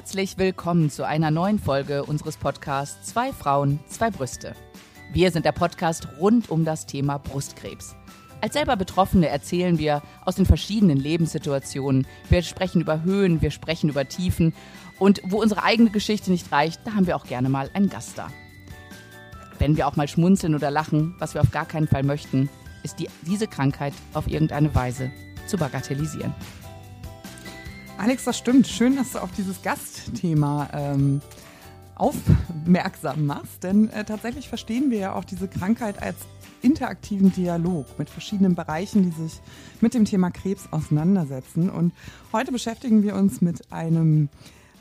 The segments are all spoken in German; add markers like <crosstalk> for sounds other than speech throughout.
Herzlich willkommen zu einer neuen Folge unseres Podcasts Zwei Frauen, zwei Brüste. Wir sind der Podcast rund um das Thema Brustkrebs. Als selber Betroffene erzählen wir aus den verschiedenen Lebenssituationen. Wir sprechen über Höhen, wir sprechen über Tiefen. Und wo unsere eigene Geschichte nicht reicht, da haben wir auch gerne mal einen Gast da. Wenn wir auch mal schmunzeln oder lachen, was wir auf gar keinen Fall möchten, ist die, diese Krankheit auf irgendeine Weise zu bagatellisieren. Alex, das stimmt. Schön, dass du auf dieses Gastthema ähm, aufmerksam machst, denn äh, tatsächlich verstehen wir ja auch diese Krankheit als interaktiven Dialog mit verschiedenen Bereichen, die sich mit dem Thema Krebs auseinandersetzen. Und heute beschäftigen wir uns mit einem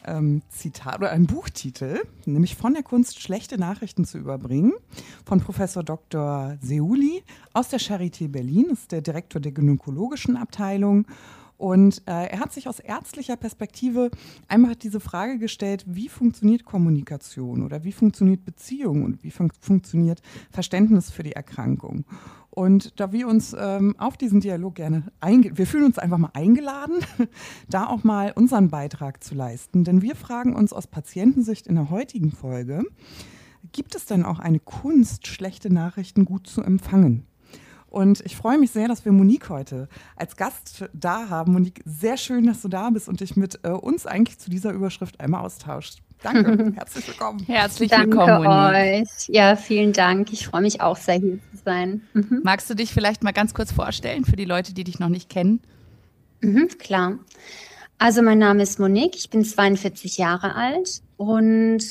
ähm, Zitat oder einem Buchtitel, nämlich von der Kunst schlechte Nachrichten zu überbringen, von Professor Dr. Seuli aus der Charité Berlin, ist der Direktor der gynäkologischen Abteilung und äh, er hat sich aus ärztlicher Perspektive einfach diese Frage gestellt, wie funktioniert Kommunikation oder wie funktioniert Beziehung und wie fun funktioniert Verständnis für die Erkrankung. Und da wir uns ähm, auf diesen Dialog gerne eingehen, wir fühlen uns einfach mal eingeladen, <laughs> da auch mal unseren Beitrag zu leisten. Denn wir fragen uns aus Patientensicht in der heutigen Folge, gibt es denn auch eine Kunst, schlechte Nachrichten gut zu empfangen? Und ich freue mich sehr, dass wir Monique heute als Gast da haben. Monique, sehr schön, dass du da bist und dich mit äh, uns eigentlich zu dieser Überschrift einmal austauschst. Danke, <laughs> herzlich willkommen. Herzlich Danke willkommen, Monique. euch. Ja, vielen Dank. Ich freue mich auch sehr, hier zu sein. Mhm. Magst du dich vielleicht mal ganz kurz vorstellen für die Leute, die dich noch nicht kennen? Mhm, klar. Also mein Name ist Monique, ich bin 42 Jahre alt und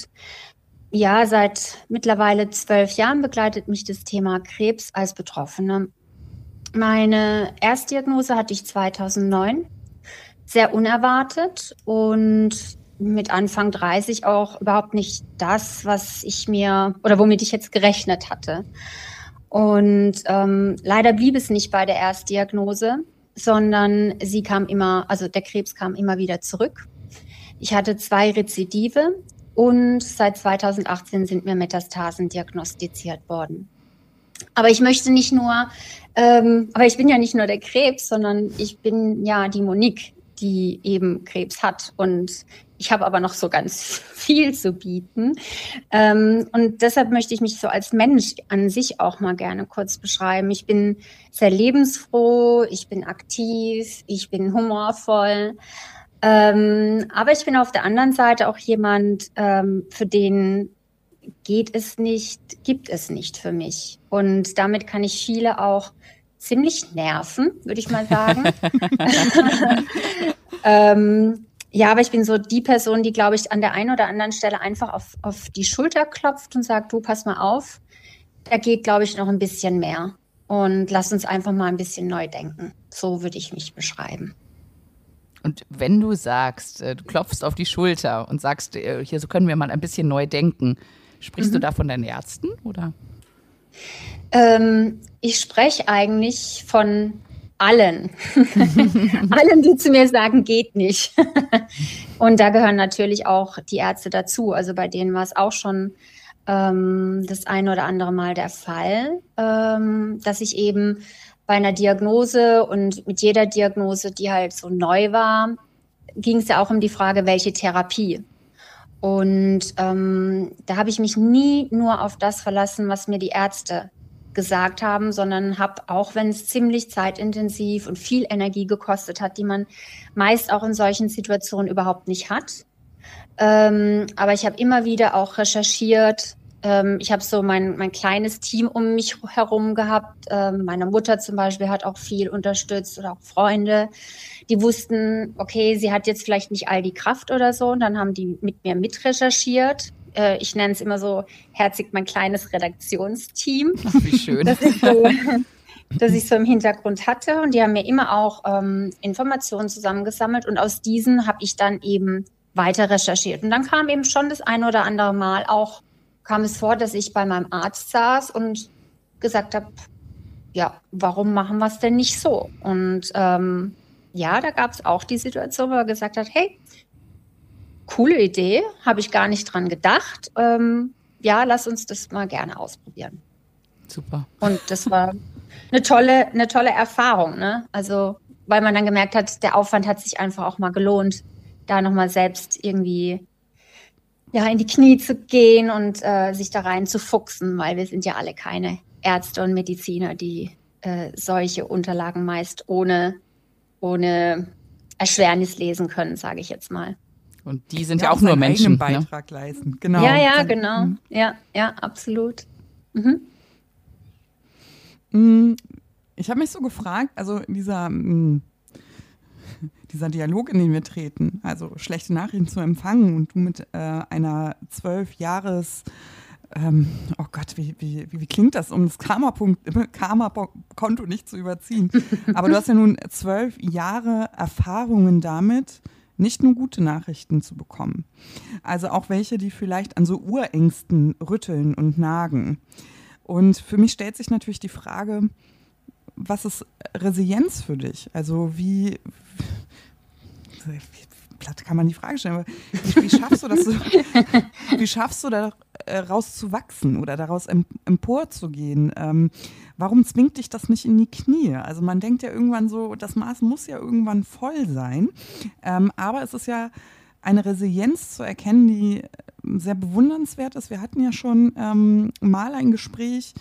ja, seit mittlerweile zwölf Jahren begleitet mich das Thema Krebs als Betroffene. Meine Erstdiagnose hatte ich 2009, sehr unerwartet und mit Anfang 30 auch überhaupt nicht das, was ich mir oder womit ich jetzt gerechnet hatte. Und ähm, leider blieb es nicht bei der Erstdiagnose, sondern sie kam immer, also der Krebs kam immer wieder zurück. Ich hatte zwei Rezidive und seit 2018 sind mir Metastasen diagnostiziert worden. Aber ich möchte nicht nur, ähm, aber ich bin ja nicht nur der Krebs, sondern ich bin ja die Monique, die eben Krebs hat. Und ich habe aber noch so ganz <laughs> viel zu bieten. Ähm, und deshalb möchte ich mich so als Mensch an sich auch mal gerne kurz beschreiben. Ich bin sehr lebensfroh, ich bin aktiv, ich bin humorvoll. Ähm, aber ich bin auf der anderen Seite auch jemand, ähm, für den geht es nicht, gibt es nicht für mich. Und damit kann ich viele auch ziemlich nerven, würde ich mal sagen. <laughs> ähm, ja, aber ich bin so die Person, die, glaube ich, an der einen oder anderen Stelle einfach auf, auf die Schulter klopft und sagt, du, pass mal auf, da geht, glaube ich, noch ein bisschen mehr. Und lass uns einfach mal ein bisschen neu denken. So würde ich mich beschreiben. Und wenn du sagst, äh, du klopfst auf die Schulter und sagst, äh, hier so können wir mal ein bisschen neu denken, sprichst mhm. du da von deinen Ärzten oder? Ähm, ich spreche eigentlich von allen. <laughs> allen, die zu mir sagen, geht nicht. <laughs> und da gehören natürlich auch die Ärzte dazu. Also bei denen war es auch schon ähm, das ein oder andere Mal der Fall, ähm, dass ich eben bei einer Diagnose und mit jeder Diagnose, die halt so neu war, ging es ja auch um die Frage, welche Therapie. Und ähm, da habe ich mich nie nur auf das verlassen, was mir die Ärzte gesagt haben, sondern habe, auch wenn es ziemlich zeitintensiv und viel Energie gekostet hat, die man meist auch in solchen Situationen überhaupt nicht hat. Ähm, aber ich habe immer wieder auch recherchiert, ähm, ich habe so mein, mein kleines Team um mich herum gehabt. Ähm, meine Mutter zum Beispiel hat auch viel unterstützt oder auch Freunde. Die wussten, okay, sie hat jetzt vielleicht nicht all die Kraft oder so. Und dann haben die mit mir mitrecherchiert. Äh, ich nenne es immer so herzig mein kleines Redaktionsteam. Ach, wie schön. Das ist so, das ich so im Hintergrund hatte. Und die haben mir immer auch ähm, Informationen zusammengesammelt. Und aus diesen habe ich dann eben weiter recherchiert. Und dann kam eben schon das ein oder andere Mal auch kam es vor, dass ich bei meinem Arzt saß und gesagt habe, ja, warum machen wir es denn nicht so? Und ähm, ja, da gab es auch die Situation, wo er gesagt hat, hey, coole Idee, habe ich gar nicht dran gedacht. Ähm, ja, lass uns das mal gerne ausprobieren. Super. Und das war eine tolle, eine tolle Erfahrung, ne? Also, weil man dann gemerkt hat, der Aufwand hat sich einfach auch mal gelohnt, da nochmal selbst irgendwie ja, in die Knie zu gehen und äh, sich da rein zu fuchsen, weil wir sind ja alle keine Ärzte und Mediziner, die äh, solche Unterlagen meist ohne, ohne Erschwernis lesen können, sage ich jetzt mal. Und die sind ja, ja auch nur Menschen. Ne? Beitrag ne? leisten. Genau. Ja, ja, genau. Mhm. Ja, ja, absolut. Mhm. Mm, ich habe mich so gefragt, also dieser, mm, <laughs> dieser Dialog, in den wir treten, also schlechte Nachrichten zu empfangen und du mit äh, einer zwölf Jahres ähm, oh Gott, wie, wie, wie, klingt das, um das <laughs> Karma-Konto nicht zu überziehen? <laughs> Aber du hast ja nun zwölf Jahre Erfahrungen damit, nicht nur gute Nachrichten zu bekommen. Also auch welche, die vielleicht an so Urängsten rütteln und nagen. Und für mich stellt sich natürlich die Frage, was ist Resilienz für dich? Also wie, wie platt kann man die Frage stellen, aber wie, schaffst du das, so, wie schaffst du daraus äh, zu wachsen oder daraus emporzugehen? Ähm, warum zwingt dich das nicht in die Knie? Also man denkt ja irgendwann so, das Maß muss ja irgendwann voll sein, ähm, aber es ist ja eine Resilienz zu erkennen, die sehr bewundernswert ist. Wir hatten ja schon ähm, mal ein Gespräch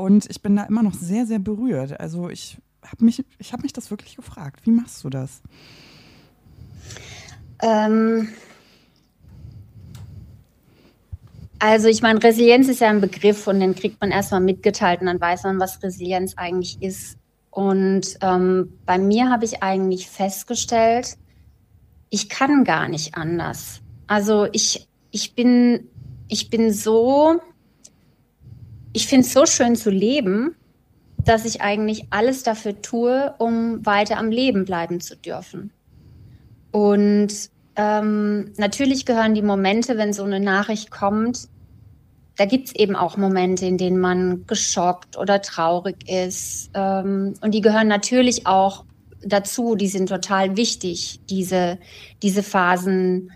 und ich bin da immer noch sehr, sehr berührt. Also ich habe mich, ich habe mich das wirklich gefragt. Wie machst du das? Ähm, also ich meine, Resilienz ist ja ein Begriff und den kriegt man erstmal mitgeteilt und dann weiß man, was Resilienz eigentlich ist. Und ähm, bei mir habe ich eigentlich festgestellt, ich kann gar nicht anders. Also ich, ich bin, ich bin so, ich finde es so schön zu leben, dass ich eigentlich alles dafür tue, um weiter am Leben bleiben zu dürfen. Und ähm, natürlich gehören die Momente, wenn so eine Nachricht kommt, da gibt es eben auch Momente, in denen man geschockt oder traurig ist. Ähm, und die gehören natürlich auch dazu, die sind total wichtig, diese, diese Phasen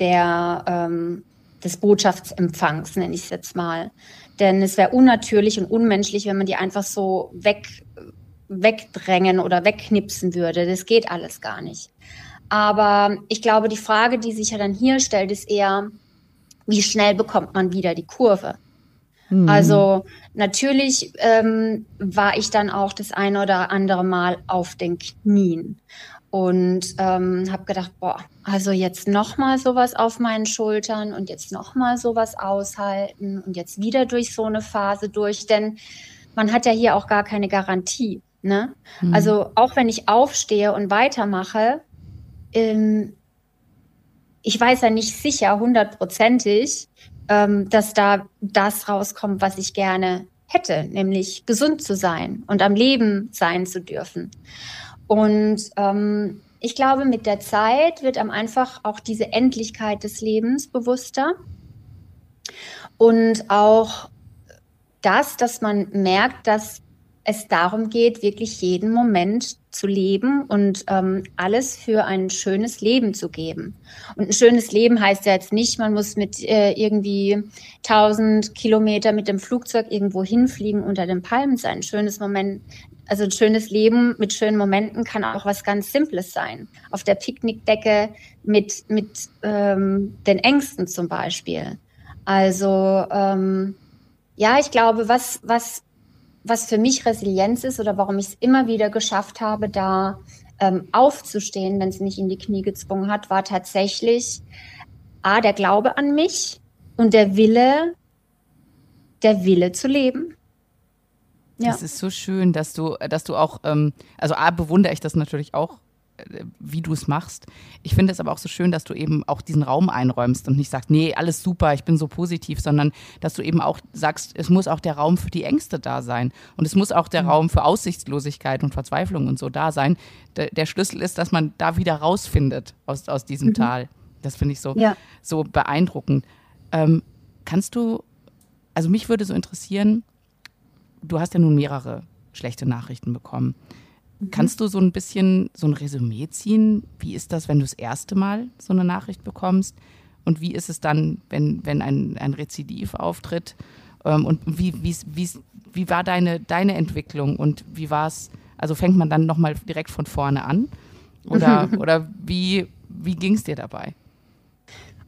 der, ähm, des Botschaftsempfangs, nenne ich es jetzt mal. Denn es wäre unnatürlich und unmenschlich, wenn man die einfach so weg, wegdrängen oder wegknipsen würde. Das geht alles gar nicht. Aber ich glaube, die Frage, die sich ja dann hier stellt, ist eher, wie schnell bekommt man wieder die Kurve? Mhm. Also natürlich ähm, war ich dann auch das eine oder andere Mal auf den Knien und ähm, habe gedacht, boah, also jetzt noch mal sowas auf meinen Schultern und jetzt noch mal sowas aushalten und jetzt wieder durch so eine Phase durch, denn man hat ja hier auch gar keine Garantie. Ne? Mhm. Also auch wenn ich aufstehe und weitermache, ähm, ich weiß ja nicht sicher, hundertprozentig, ähm, dass da das rauskommt, was ich gerne hätte, nämlich gesund zu sein und am Leben sein zu dürfen. Und ähm, ich glaube, mit der Zeit wird einem einfach auch diese Endlichkeit des Lebens bewusster und auch das, dass man merkt, dass es darum geht, wirklich jeden Moment zu leben und ähm, alles für ein schönes Leben zu geben. Und ein schönes Leben heißt ja jetzt nicht, man muss mit äh, irgendwie 1000 Kilometer mit dem Flugzeug irgendwo hinfliegen unter den Palmen sein. Ein schönes Moment, also ein schönes Leben mit schönen Momenten kann auch was ganz Simples sein. Auf der Picknickdecke mit, mit ähm, den Ängsten zum Beispiel. Also ähm, ja, ich glaube, was, was was für mich Resilienz ist oder warum ich es immer wieder geschafft habe, da ähm, aufzustehen, wenn es mich in die Knie gezwungen hat, war tatsächlich A, der Glaube an mich und der Wille, der Wille zu leben. Ja. Das ist so schön, dass du, dass du auch, ähm, also A, bewundere ich das natürlich auch wie du es machst. Ich finde es aber auch so schön, dass du eben auch diesen Raum einräumst und nicht sagst, nee, alles super, ich bin so positiv, sondern dass du eben auch sagst, es muss auch der Raum für die Ängste da sein und es muss auch der mhm. Raum für Aussichtslosigkeit und Verzweiflung und so da sein. Der, der Schlüssel ist, dass man da wieder rausfindet aus, aus diesem mhm. Tal. Das finde ich so, ja. so beeindruckend. Ähm, kannst du, also mich würde so interessieren, du hast ja nun mehrere schlechte Nachrichten bekommen. Mhm. Kannst du so ein bisschen so ein Resümee ziehen? Wie ist das, wenn du das erste Mal so eine Nachricht bekommst? Und wie ist es dann, wenn, wenn ein, ein Rezidiv auftritt? Ähm, und wie, wie, wie, wie war deine, deine Entwicklung und wie war es? Also fängt man dann nochmal direkt von vorne an? Oder, <laughs> oder wie, Wie ging es dir dabei?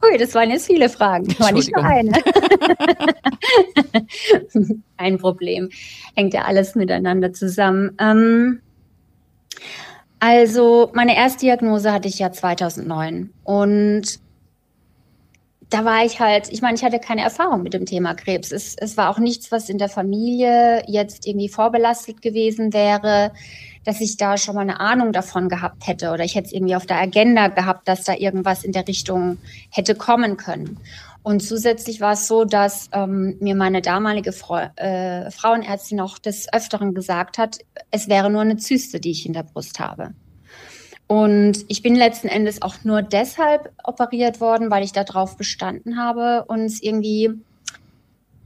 Ui, das waren jetzt viele Fragen. War nicht nur eine. <laughs> Ein Problem. Hängt ja alles miteinander zusammen. Ähm, also, meine Erstdiagnose hatte ich ja 2009. Und da war ich halt, ich meine, ich hatte keine Erfahrung mit dem Thema Krebs. Es, es war auch nichts, was in der Familie jetzt irgendwie vorbelastet gewesen wäre, dass ich da schon mal eine Ahnung davon gehabt hätte oder ich hätte es irgendwie auf der Agenda gehabt, dass da irgendwas in der Richtung hätte kommen können. Und zusätzlich war es so, dass ähm, mir meine damalige Fra äh, Frauenärztin auch des Öfteren gesagt hat, es wäre nur eine Zyste, die ich in der Brust habe. Und ich bin letzten Endes auch nur deshalb operiert worden, weil ich darauf bestanden habe und irgendwie,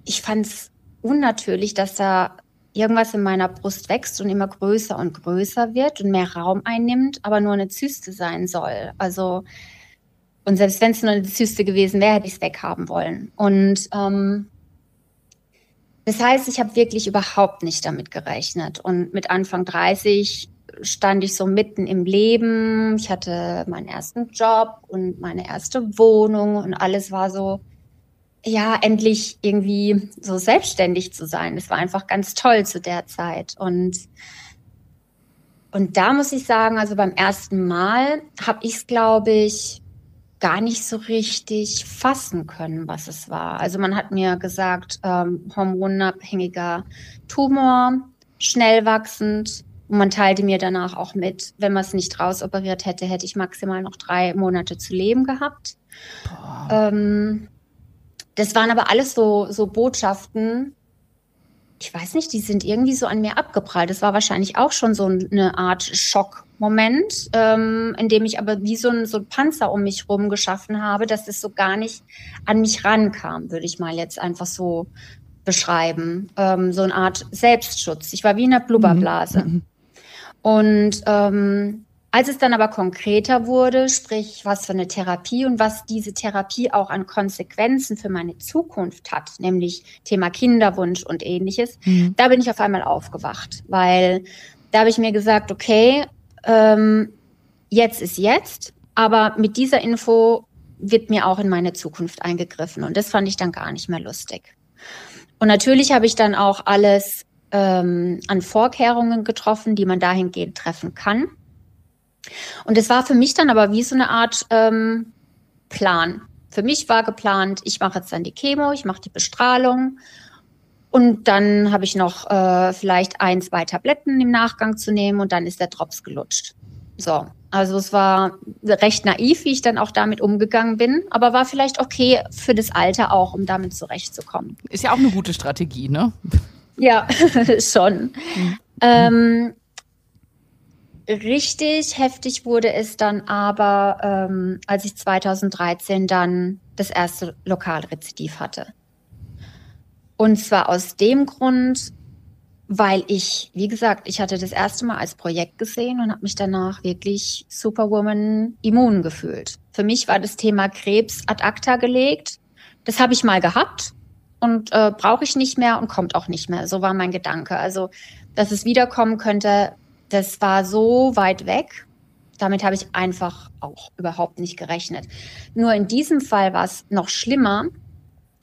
ich fand es unnatürlich, dass da irgendwas in meiner Brust wächst und immer größer und größer wird und mehr Raum einnimmt, aber nur eine Zyste sein soll. Also, und selbst wenn es nur eine Zyste gewesen wäre, hätte ich es weghaben wollen. Und ähm, das heißt, ich habe wirklich überhaupt nicht damit gerechnet. Und mit Anfang 30 stand ich so mitten im Leben. Ich hatte meinen ersten Job und meine erste Wohnung und alles war so, ja, endlich irgendwie so selbstständig zu sein. Das war einfach ganz toll zu der Zeit. Und, und da muss ich sagen, also beim ersten Mal habe ich es, glaube ich, gar nicht so richtig fassen können, was es war. Also man hat mir gesagt, ähm, hormonabhängiger Tumor, schnell wachsend, und man teilte mir danach auch mit, wenn man es nicht rausoperiert hätte, hätte ich maximal noch drei Monate zu leben gehabt. Ähm, das waren aber alles so, so Botschaften. Ich weiß nicht, die sind irgendwie so an mir abgeprallt. Das war wahrscheinlich auch schon so eine Art Schockmoment, ähm, in dem ich aber wie so ein, so ein Panzer um mich rum geschaffen habe, dass es so gar nicht an mich rankam, würde ich mal jetzt einfach so beschreiben. Ähm, so eine Art Selbstschutz. Ich war wie in einer Blubberblase. Mhm. Und ähm, als es dann aber konkreter wurde, sprich was für eine Therapie und was diese Therapie auch an Konsequenzen für meine Zukunft hat, nämlich Thema Kinderwunsch und ähnliches, mhm. da bin ich auf einmal aufgewacht, weil da habe ich mir gesagt, okay, ähm, jetzt ist jetzt, aber mit dieser Info wird mir auch in meine Zukunft eingegriffen und das fand ich dann gar nicht mehr lustig. Und natürlich habe ich dann auch alles ähm, an Vorkehrungen getroffen, die man dahingehend treffen kann. Und es war für mich dann aber wie so eine Art ähm, Plan. Für mich war geplant, ich mache jetzt dann die Chemo, ich mache die Bestrahlung und dann habe ich noch äh, vielleicht ein, zwei Tabletten im Nachgang zu nehmen und dann ist der Drops gelutscht. So, also es war recht naiv, wie ich dann auch damit umgegangen bin, aber war vielleicht okay für das Alter auch, um damit zurechtzukommen. Ist ja auch eine gute Strategie, ne? Ja, <laughs> schon. Mhm. Ähm, richtig heftig wurde es dann aber, ähm, als ich 2013 dann das erste Lokalrezidiv hatte. Und zwar aus dem Grund, weil ich, wie gesagt, ich hatte das erste Mal als Projekt gesehen und habe mich danach wirklich Superwoman immun gefühlt. Für mich war das Thema Krebs ad acta gelegt. Das habe ich mal gehabt und äh, brauche ich nicht mehr und kommt auch nicht mehr. So war mein Gedanke. Also, dass es wiederkommen könnte, das war so weit weg. Damit habe ich einfach auch überhaupt nicht gerechnet. Nur in diesem Fall war es noch schlimmer,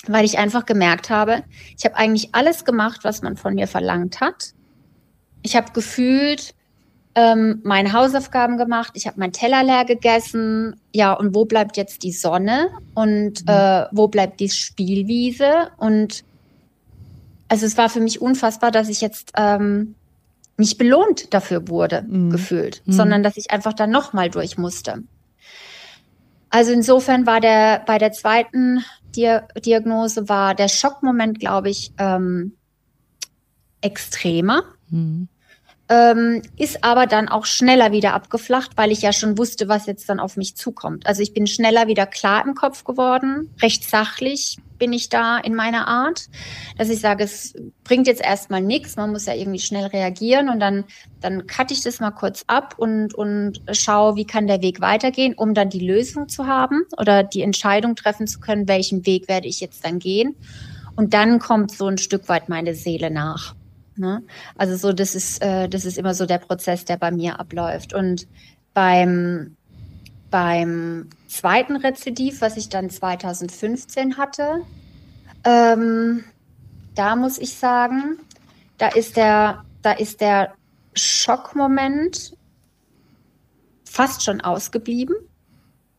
weil ich einfach gemerkt habe, ich habe eigentlich alles gemacht, was man von mir verlangt hat. Ich habe gefühlt ähm, meine Hausaufgaben gemacht, ich habe mein Teller leer gegessen. Ja, und wo bleibt jetzt die Sonne? Und mhm. äh, wo bleibt die Spielwiese? Und also es war für mich unfassbar, dass ich jetzt ähm, nicht belohnt dafür wurde, mhm. gefühlt, mhm. sondern dass ich einfach dann nochmal durch musste. Also insofern war der bei der zweiten Dia Diagnose war der Schockmoment, glaube ich, ähm, extremer. Mhm ähm, ist aber dann auch schneller wieder abgeflacht, weil ich ja schon wusste, was jetzt dann auf mich zukommt. Also ich bin schneller wieder klar im Kopf geworden, recht sachlich bin ich da in meiner Art, dass ich sage, es bringt jetzt erstmal nichts, man muss ja irgendwie schnell reagieren und dann, dann cutte ich das mal kurz ab und, und schaue, wie kann der Weg weitergehen, um dann die Lösung zu haben oder die Entscheidung treffen zu können, welchen Weg werde ich jetzt dann gehen. Und dann kommt so ein Stück weit meine Seele nach. Ne? Also so, das ist, äh, das ist immer so der Prozess, der bei mir abläuft. Und beim beim zweiten Rezidiv, was ich dann 2015 hatte, ähm, da muss ich sagen, da ist der, da ist der Schockmoment fast schon ausgeblieben.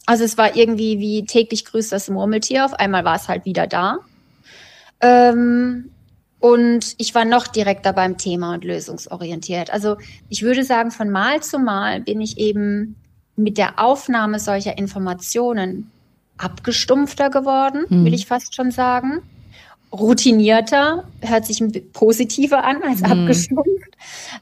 Also es war irgendwie wie täglich grüßt das Murmeltier. Auf einmal war es halt wieder da. Ähm, und ich war noch direkter beim Thema und lösungsorientiert. Also ich würde sagen, von Mal zu Mal bin ich eben mit der Aufnahme solcher Informationen abgestumpfter geworden, hm. will ich fast schon sagen. Routinierter, hört sich positiver an als hm. abgestumpft.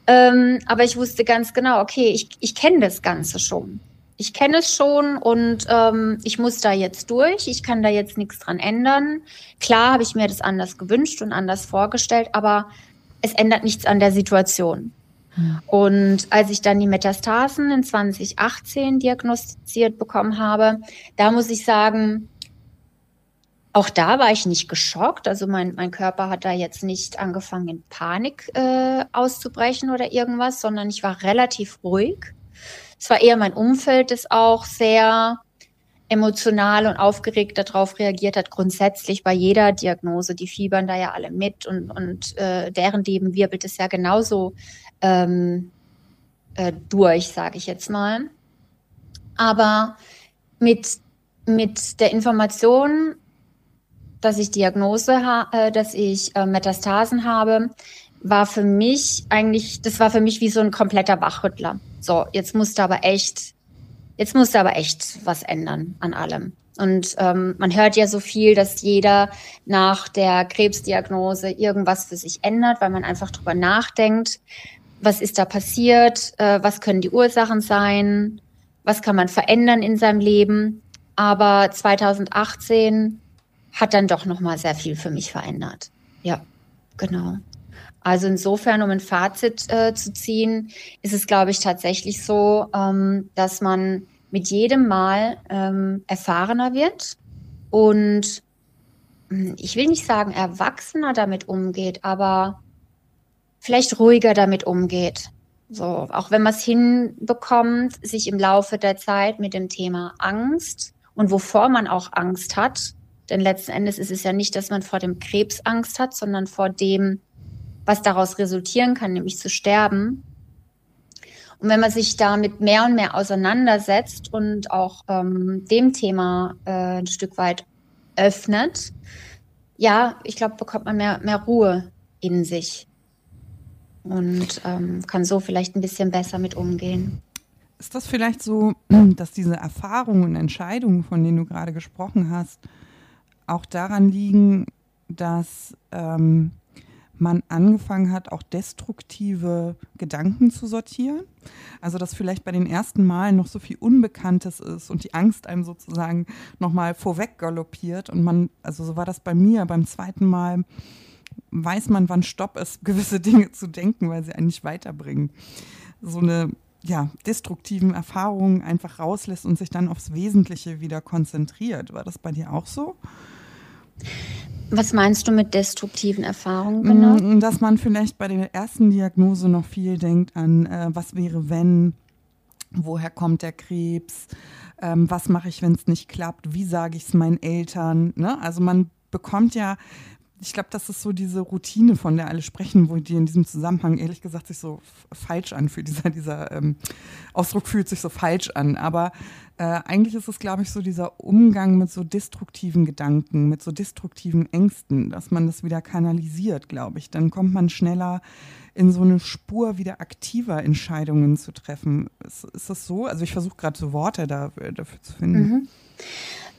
Ähm, aber ich wusste ganz genau, okay, ich, ich kenne das Ganze schon ich kenne es schon und ähm, ich muss da jetzt durch. Ich kann da jetzt nichts dran ändern. Klar habe ich mir das anders gewünscht und anders vorgestellt, aber es ändert nichts an der Situation. Ja. Und als ich dann die Metastasen in 2018 diagnostiziert bekommen habe, da muss ich sagen, auch da war ich nicht geschockt. Also mein, mein Körper hat da jetzt nicht angefangen, in Panik äh, auszubrechen oder irgendwas, sondern ich war relativ ruhig. Es war eher mein Umfeld, das auch sehr emotional und aufgeregt darauf reagiert hat, grundsätzlich bei jeder Diagnose. Die fiebern da ja alle mit und, und äh, deren Leben wirbelt es ja genauso ähm, äh, durch, sage ich jetzt mal. Aber mit, mit der Information, dass ich Diagnose, äh, dass ich äh, Metastasen habe, war für mich eigentlich, das war für mich wie so ein kompletter Wachrüttler. So, jetzt musste aber echt, jetzt musste aber echt was ändern an allem. Und ähm, man hört ja so viel, dass jeder nach der Krebsdiagnose irgendwas für sich ändert, weil man einfach drüber nachdenkt, was ist da passiert, äh, was können die Ursachen sein, was kann man verändern in seinem Leben. Aber 2018 hat dann doch noch mal sehr viel für mich verändert. Ja, genau. Also insofern, um ein Fazit äh, zu ziehen, ist es, glaube ich, tatsächlich so, ähm, dass man mit jedem Mal ähm, erfahrener wird und hm, ich will nicht sagen erwachsener damit umgeht, aber vielleicht ruhiger damit umgeht. So, auch wenn man es hinbekommt, sich im Laufe der Zeit mit dem Thema Angst und wovor man auch Angst hat, denn letzten Endes ist es ja nicht, dass man vor dem Krebs Angst hat, sondern vor dem, was daraus resultieren kann, nämlich zu sterben. Und wenn man sich damit mehr und mehr auseinandersetzt und auch ähm, dem Thema äh, ein Stück weit öffnet, ja, ich glaube, bekommt man mehr, mehr Ruhe in sich und ähm, kann so vielleicht ein bisschen besser mit umgehen. Ist das vielleicht so, dass diese Erfahrungen und Entscheidungen, von denen du gerade gesprochen hast, auch daran liegen, dass ähm, man angefangen hat, auch destruktive Gedanken zu sortieren. Also dass vielleicht bei den ersten Malen noch so viel Unbekanntes ist und die Angst einem sozusagen nochmal vorweg galoppiert. Und man, also so war das bei mir, beim zweiten Mal weiß man, wann Stopp ist, <laughs> gewisse Dinge zu denken, weil sie einen nicht weiterbringen. So eine ja, destruktiven Erfahrungen einfach rauslässt und sich dann aufs Wesentliche wieder konzentriert. War das bei dir auch so? Was meinst du mit destruktiven Erfahrungen genau? Mm, dass man vielleicht bei der ersten Diagnose noch viel denkt an, äh, was wäre, wenn, woher kommt der Krebs, ähm, was mache ich, wenn es nicht klappt, wie sage ich es meinen Eltern. Ne? Also man bekommt ja ich glaube, das ist so diese Routine, von der alle sprechen, wo die in diesem Zusammenhang ehrlich gesagt sich so falsch anfühlt. Dieser, dieser ähm, Ausdruck fühlt sich so falsch an. Aber äh, eigentlich ist es, glaube ich, so dieser Umgang mit so destruktiven Gedanken, mit so destruktiven Ängsten, dass man das wieder kanalisiert, glaube ich. Dann kommt man schneller in so eine Spur wieder aktiver Entscheidungen zu treffen. Ist, ist das so? Also ich versuche gerade so Worte da, dafür zu finden. Mhm.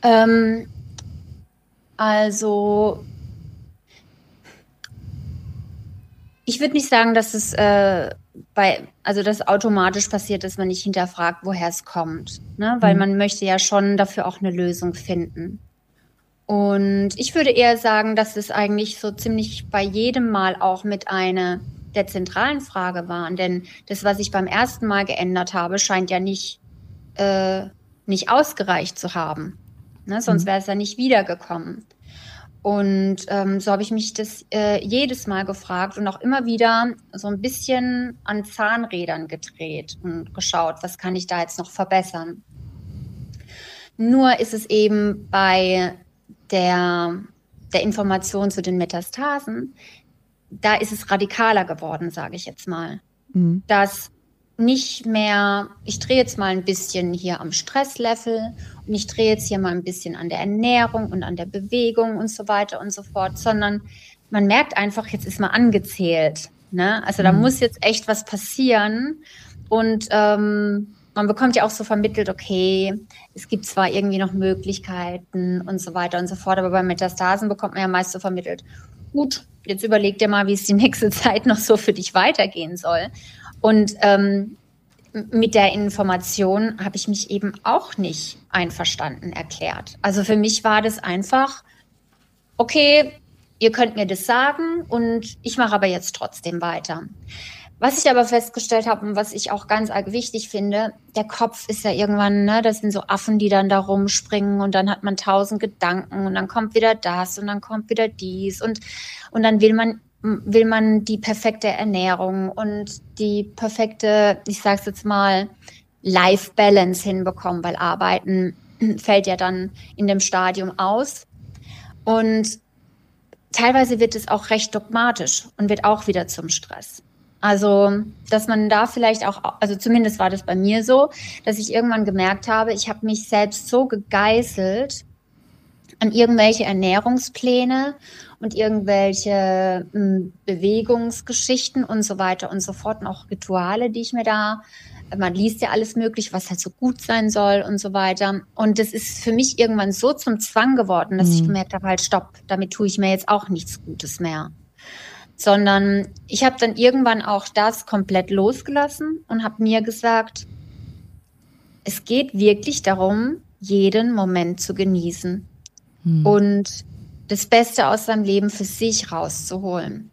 Ähm, also Ich würde nicht sagen, dass es äh, bei, also das automatisch passiert, dass man nicht hinterfragt, woher es kommt. Ne? Weil mhm. man möchte ja schon dafür auch eine Lösung finden. Und ich würde eher sagen, dass es eigentlich so ziemlich bei jedem Mal auch mit einer der zentralen Frage war. Denn das, was ich beim ersten Mal geändert habe, scheint ja nicht, äh, nicht ausgereicht zu haben. Ne? Sonst mhm. wäre es ja nicht wiedergekommen. Und ähm, so habe ich mich das äh, jedes Mal gefragt und auch immer wieder so ein bisschen an Zahnrädern gedreht und geschaut, was kann ich da jetzt noch verbessern. Nur ist es eben bei der, der Information zu den Metastasen, da ist es radikaler geworden, sage ich jetzt mal. Mhm. Dass nicht mehr, ich drehe jetzt mal ein bisschen hier am Stresslevel und ich drehe jetzt hier mal ein bisschen an der Ernährung und an der Bewegung und so weiter und so fort, sondern man merkt einfach, jetzt ist man angezählt. Ne? Also da mhm. muss jetzt echt was passieren und ähm, man bekommt ja auch so vermittelt, okay, es gibt zwar irgendwie noch Möglichkeiten und so weiter und so fort, aber bei Metastasen bekommt man ja meist so vermittelt, gut, jetzt überleg dir mal, wie es die <laughs> nächste Zeit noch so für dich weitergehen soll. Und ähm, mit der Information habe ich mich eben auch nicht einverstanden erklärt. Also für mich war das einfach, okay, ihr könnt mir das sagen und ich mache aber jetzt trotzdem weiter. Was ich aber festgestellt habe und was ich auch ganz arg wichtig finde, der Kopf ist ja irgendwann, ne, das sind so Affen, die dann da rumspringen und dann hat man tausend Gedanken und dann kommt wieder das und dann kommt wieder dies und, und dann will man, will man die perfekte Ernährung und die perfekte, ich sag's jetzt mal, Life Balance hinbekommen, weil Arbeiten <clears throat> fällt ja dann in dem Stadium aus. Und teilweise wird es auch recht dogmatisch und wird auch wieder zum Stress. Also, dass man da vielleicht auch, also zumindest war das bei mir so, dass ich irgendwann gemerkt habe, ich habe mich selbst so gegeißelt an irgendwelche Ernährungspläne und irgendwelche hm, Bewegungsgeschichten und so weiter und so fort und auch Rituale, die ich mir da, man liest ja alles möglich, was halt so gut sein soll und so weiter. Und das ist für mich irgendwann so zum Zwang geworden, dass mhm. ich gemerkt habe, halt stopp, damit tue ich mir jetzt auch nichts Gutes mehr sondern ich habe dann irgendwann auch das komplett losgelassen und habe mir gesagt, es geht wirklich darum, jeden Moment zu genießen hm. und das Beste aus seinem Leben für sich rauszuholen.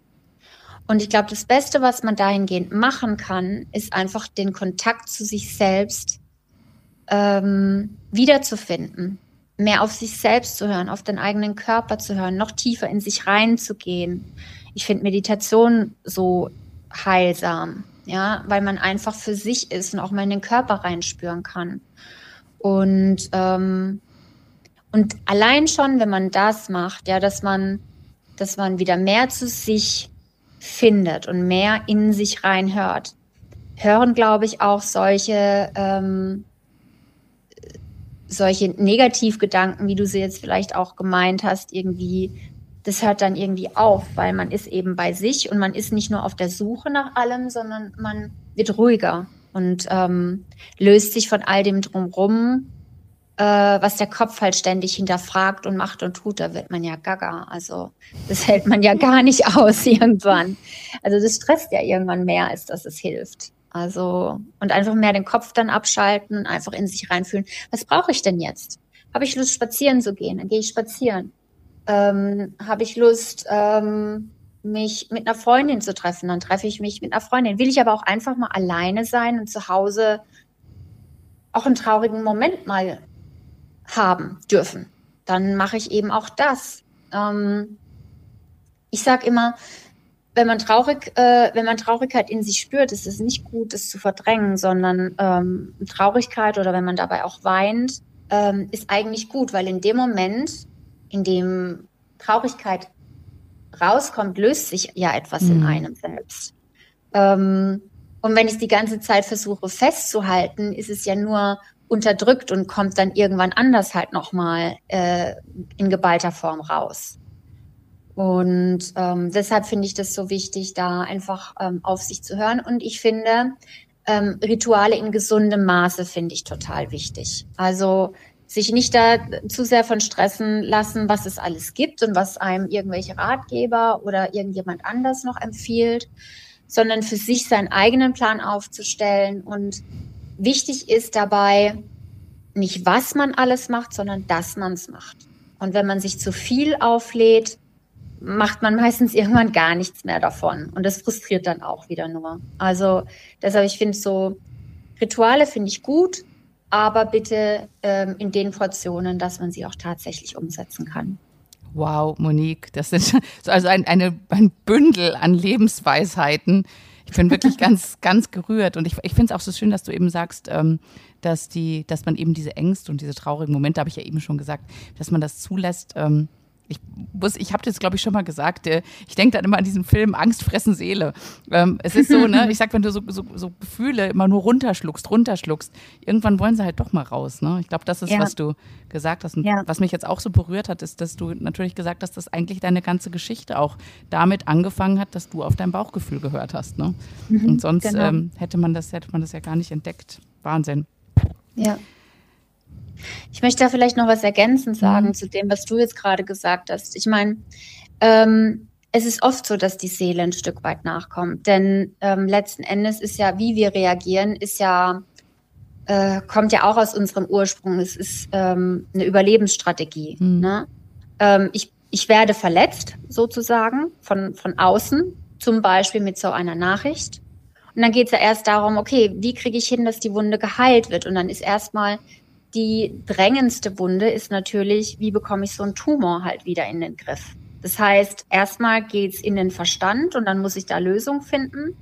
Und ich glaube, das Beste, was man dahingehend machen kann, ist einfach den Kontakt zu sich selbst ähm, wiederzufinden, mehr auf sich selbst zu hören, auf den eigenen Körper zu hören, noch tiefer in sich reinzugehen, ich finde Meditation so heilsam, ja, weil man einfach für sich ist und auch mal in den Körper reinspüren kann. Und, ähm, und allein schon, wenn man das macht, ja, dass man, dass man wieder mehr zu sich findet und mehr in sich reinhört, hören, glaube ich, auch solche, ähm, solche Negativgedanken, wie du sie jetzt vielleicht auch gemeint hast, irgendwie das hört dann irgendwie auf, weil man ist eben bei sich und man ist nicht nur auf der Suche nach allem, sondern man wird ruhiger und ähm, löst sich von all dem drumrum, äh, was der Kopf halt ständig hinterfragt und macht und tut. Da wird man ja gaga. Also das hält man ja gar nicht aus <laughs> irgendwann. Also das stresst ja irgendwann mehr, als dass es hilft. Also und einfach mehr den Kopf dann abschalten und einfach in sich reinfühlen. Was brauche ich denn jetzt? Habe ich Lust, spazieren zu gehen? Dann gehe ich spazieren ähm, habe ich Lust, ähm, mich mit einer Freundin zu treffen. Dann treffe ich mich mit einer Freundin. Will ich aber auch einfach mal alleine sein und zu Hause auch einen traurigen Moment mal haben dürfen. Dann mache ich eben auch das. Ähm, ich sage immer, wenn man traurig, äh, wenn man Traurigkeit in sich spürt, ist es nicht gut, das zu verdrängen, sondern ähm, Traurigkeit oder wenn man dabei auch weint, ähm, ist eigentlich gut, weil in dem Moment in dem Traurigkeit rauskommt, löst sich ja etwas mhm. in einem selbst. Ähm, und wenn ich die ganze Zeit versuche festzuhalten, ist es ja nur unterdrückt und kommt dann irgendwann anders halt nochmal äh, in geballter Form raus. Und ähm, deshalb finde ich das so wichtig, da einfach ähm, auf sich zu hören. Und ich finde, ähm, Rituale in gesundem Maße finde ich total wichtig. Also sich nicht da zu sehr von stressen lassen, was es alles gibt und was einem irgendwelche Ratgeber oder irgendjemand anders noch empfiehlt, sondern für sich seinen eigenen Plan aufzustellen. Und wichtig ist dabei nicht, was man alles macht, sondern dass man es macht. Und wenn man sich zu viel auflädt, macht man meistens <laughs> irgendwann gar nichts mehr davon. Und das frustriert dann auch wieder nur. Also deshalb, ich finde so, Rituale finde ich gut, aber bitte ähm, in den Portionen, dass man sie auch tatsächlich umsetzen kann. Wow, Monique, das ist <laughs> also ein, eine, ein Bündel an Lebensweisheiten. Ich bin wirklich ganz, ganz gerührt. Und ich, ich finde es auch so schön, dass du eben sagst, ähm, dass die, dass man eben diese Ängste und diese traurigen Momente, habe ich ja eben schon gesagt, dass man das zulässt. Ähm, ich muss, ich habe das glaube ich schon mal gesagt. Äh, ich denke dann immer an diesen Film Angst fressen Seele. Ähm, es ist so, ne? <laughs> Ich sag, wenn du so, so, so, Gefühle immer nur runterschluckst, runterschluckst, irgendwann wollen sie halt doch mal raus. Ne? Ich glaube, das ist, ja. was du gesagt hast. Und ja. was mich jetzt auch so berührt hat, ist, dass du natürlich gesagt hast, dass eigentlich deine ganze Geschichte auch damit angefangen hat, dass du auf dein Bauchgefühl gehört hast. Ne? Mhm, Und sonst genau. ähm, hätte man das, hätte man das ja gar nicht entdeckt. Wahnsinn. Ja. Ich möchte da vielleicht noch was ergänzend sagen mhm. zu dem, was du jetzt gerade gesagt hast. Ich meine, ähm, es ist oft so, dass die Seele ein Stück weit nachkommt. Denn ähm, letzten Endes ist ja, wie wir reagieren, ist ja, äh, kommt ja auch aus unserem Ursprung. Es ist ähm, eine Überlebensstrategie. Mhm. Ne? Ähm, ich, ich werde verletzt, sozusagen, von, von außen, zum Beispiel mit so einer Nachricht. Und dann geht es ja erst darum, okay, wie kriege ich hin, dass die Wunde geheilt wird? Und dann ist erstmal die drängendste Wunde ist natürlich, wie bekomme ich so einen Tumor halt wieder in den Griff? Das heißt, erstmal geht's in den Verstand und dann muss ich da Lösung finden.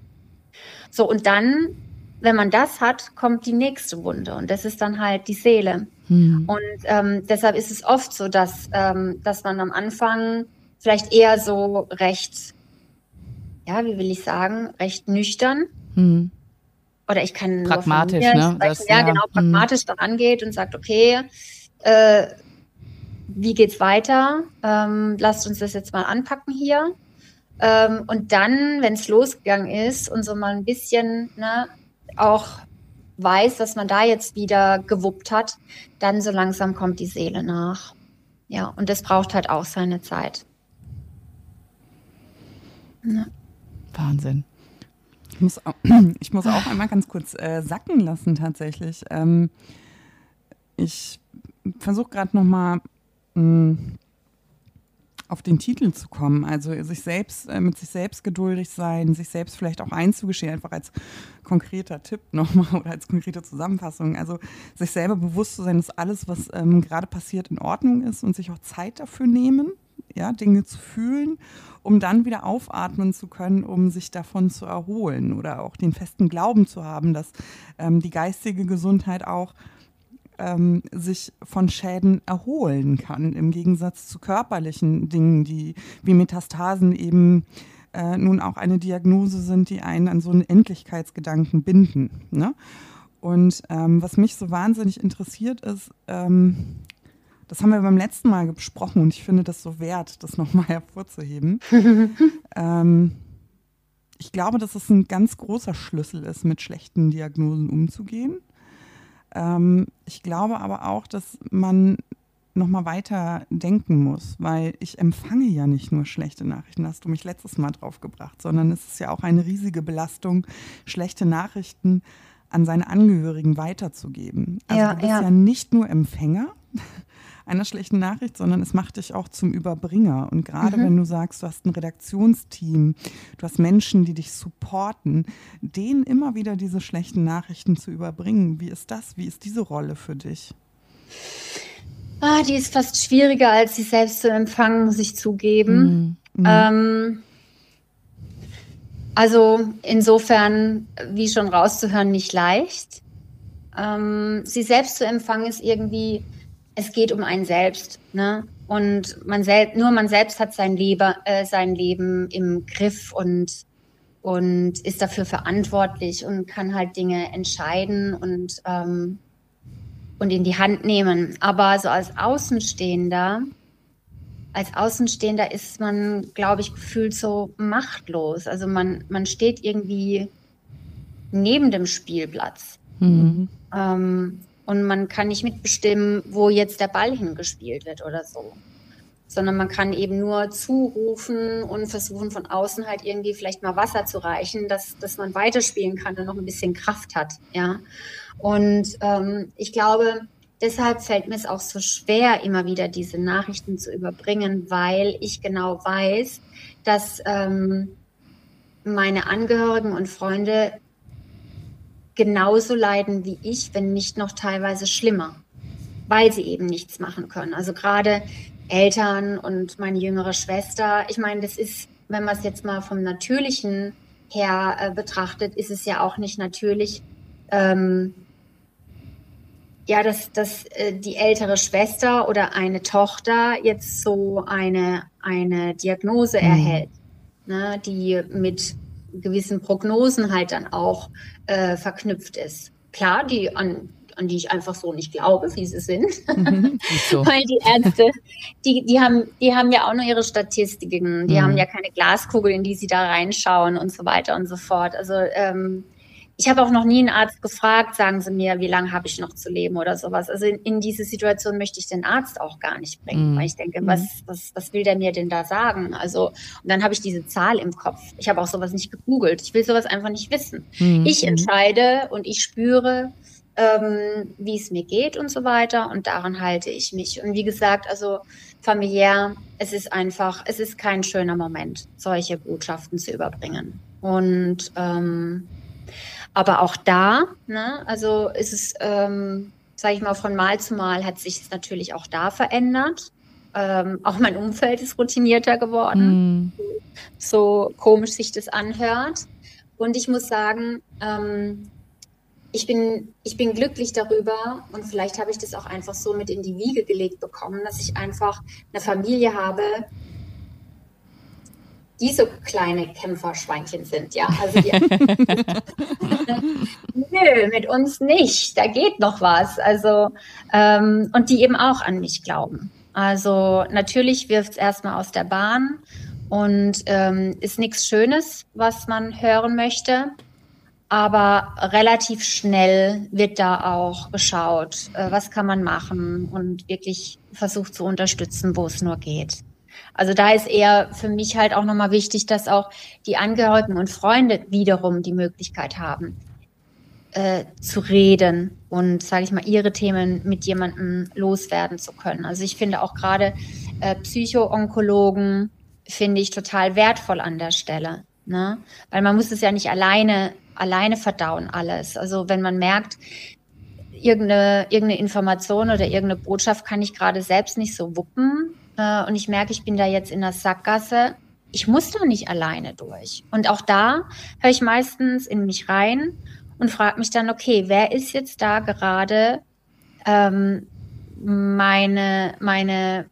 So, und dann, wenn man das hat, kommt die nächste Wunde und das ist dann halt die Seele. Hm. Und ähm, deshalb ist es oft so, dass, ähm, dass man am Anfang vielleicht eher so recht, ja, wie will ich sagen, recht nüchtern hm oder ich kann pragmatisch, ne? Das, ja, ja, genau, hm. pragmatisch mhm. daran geht und sagt, okay, äh, wie geht's weiter? Ähm, lasst uns das jetzt mal anpacken hier. Ähm, und dann, wenn es losgegangen ist und so mal ein bisschen ne, auch weiß, dass man da jetzt wieder gewuppt hat, dann so langsam kommt die Seele nach. Ja, und das braucht halt auch seine Zeit. Ja. Wahnsinn. Ich muss, auch, <clears throat> ich muss auch einmal ganz kurz äh, sacken lassen tatsächlich. Ähm, ich versuche gerade nochmal hm, auf den Titel zu kommen. Also sich selbst, äh, mit sich selbst geduldig sein, sich selbst vielleicht auch einzugestehen, einfach als konkreter Tipp <laughs> nochmal oder als konkrete Zusammenfassung. Also sich selber bewusst zu sein, dass alles, was ähm, gerade passiert, in Ordnung ist und sich auch Zeit dafür nehmen ja, Dinge zu fühlen, um dann wieder aufatmen zu können, um sich davon zu erholen oder auch den festen Glauben zu haben, dass ähm, die geistige Gesundheit auch ähm, sich von Schäden erholen kann, im Gegensatz zu körperlichen Dingen, die wie Metastasen eben äh, nun auch eine Diagnose sind, die einen an so einen Endlichkeitsgedanken binden. Ne? Und ähm, was mich so wahnsinnig interessiert ist, ähm, das haben wir beim letzten Mal besprochen und ich finde das so wert, das nochmal hervorzuheben. <laughs> ähm, ich glaube, dass es ein ganz großer Schlüssel ist, mit schlechten Diagnosen umzugehen. Ähm, ich glaube aber auch, dass man nochmal weiter denken muss, weil ich empfange ja nicht nur schlechte Nachrichten, hast du mich letztes Mal drauf gebracht, sondern es ist ja auch eine riesige Belastung, schlechte Nachrichten an seine Angehörigen weiterzugeben. Also ja, du bist ja. ja nicht nur Empfänger, einer schlechten Nachricht, sondern es macht dich auch zum Überbringer. Und gerade mhm. wenn du sagst, du hast ein Redaktionsteam, du hast Menschen, die dich supporten, denen immer wieder diese schlechten Nachrichten zu überbringen. Wie ist das? Wie ist diese Rolle für dich? Ah, die ist fast schwieriger, als sie selbst zu empfangen, muss ich zugeben. Mhm. mhm. Ähm, also insofern, wie schon rauszuhören, nicht leicht. Ähm, sie selbst zu empfangen ist irgendwie es geht um einen selbst. Ne? Und man selbst, nur man selbst hat sein, Leben, äh, sein Leben im Griff und, und ist dafür verantwortlich und kann halt Dinge entscheiden und, ähm, und in die Hand nehmen. Aber so als Außenstehender, als Außenstehender ist man, glaube ich, gefühlt so machtlos. Also man, man steht irgendwie neben dem Spielplatz. Mhm. Ähm, und man kann nicht mitbestimmen, wo jetzt der Ball hingespielt wird oder so. Sondern man kann eben nur zurufen und versuchen von außen halt irgendwie vielleicht mal Wasser zu reichen, dass, dass man weiterspielen kann und noch ein bisschen Kraft hat. Ja. Und ähm, ich glaube, deshalb fällt mir es auch so schwer, immer wieder diese Nachrichten zu überbringen, weil ich genau weiß, dass ähm, meine Angehörigen und Freunde genauso leiden wie ich, wenn nicht noch teilweise schlimmer, weil sie eben nichts machen können. Also gerade Eltern und meine jüngere Schwester, ich meine, das ist, wenn man es jetzt mal vom Natürlichen her äh, betrachtet, ist es ja auch nicht natürlich, ähm, ja, dass, dass äh, die ältere Schwester oder eine Tochter jetzt so eine, eine Diagnose mhm. erhält, ne, die mit gewissen Prognosen halt dann auch äh, verknüpft ist. Klar, die an an die ich einfach so nicht glaube, wie sie sind. Mhm, so. <laughs> Weil die Ärzte, die, die, haben, die haben ja auch nur ihre Statistiken, die mhm. haben ja keine Glaskugel, in die sie da reinschauen und so weiter und so fort. Also ähm, ich habe auch noch nie einen Arzt gefragt, sagen Sie mir, wie lange habe ich noch zu leben oder sowas. Also in, in, diese Situation möchte ich den Arzt auch gar nicht bringen, mhm. weil ich denke, was, mhm. was, was will der mir denn da sagen? Also, und dann habe ich diese Zahl im Kopf. Ich habe auch sowas nicht gegoogelt. Ich will sowas einfach nicht wissen. Mhm. Ich entscheide und ich spüre, ähm, wie es mir geht und so weiter. Und daran halte ich mich. Und wie gesagt, also familiär, es ist einfach, es ist kein schöner Moment, solche Botschaften zu überbringen. Und ähm, aber auch da, ne, also ist es, ähm, sage ich mal, von Mal zu Mal hat sich es natürlich auch da verändert. Ähm, auch mein Umfeld ist routinierter geworden, mm. so komisch sich das anhört. Und ich muss sagen, ähm, ich bin, ich bin glücklich darüber und vielleicht habe ich das auch einfach so mit in die Wiege gelegt bekommen, dass ich einfach eine Familie habe, die so kleine Kämpferschweinchen sind, ja. Also die, <laughs> Nö, mit uns nicht. Da geht noch was. Also, ähm, und die eben auch an mich glauben. Also natürlich wirft es erstmal aus der Bahn und ähm, ist nichts Schönes, was man hören möchte. Aber relativ schnell wird da auch geschaut, äh, was kann man machen und wirklich versucht zu unterstützen, wo es nur geht. Also da ist eher für mich halt auch nochmal wichtig, dass auch die Angehörigen und Freunde wiederum die Möglichkeit haben, äh, zu reden und, sage ich mal, ihre Themen mit jemandem loswerden zu können. Also ich finde auch gerade äh, Psychoonkologen finde ich total wertvoll an der Stelle. Ne? Weil man muss es ja nicht alleine alleine verdauen alles. Also wenn man merkt, irgendeine, irgendeine Information oder irgendeine Botschaft kann ich gerade selbst nicht so wuppen äh, und ich merke, ich bin da jetzt in der Sackgasse, ich muss da nicht alleine durch. Und auch da höre ich meistens in mich rein und frage mich dann, okay, wer ist jetzt da gerade ähm, meine, meine,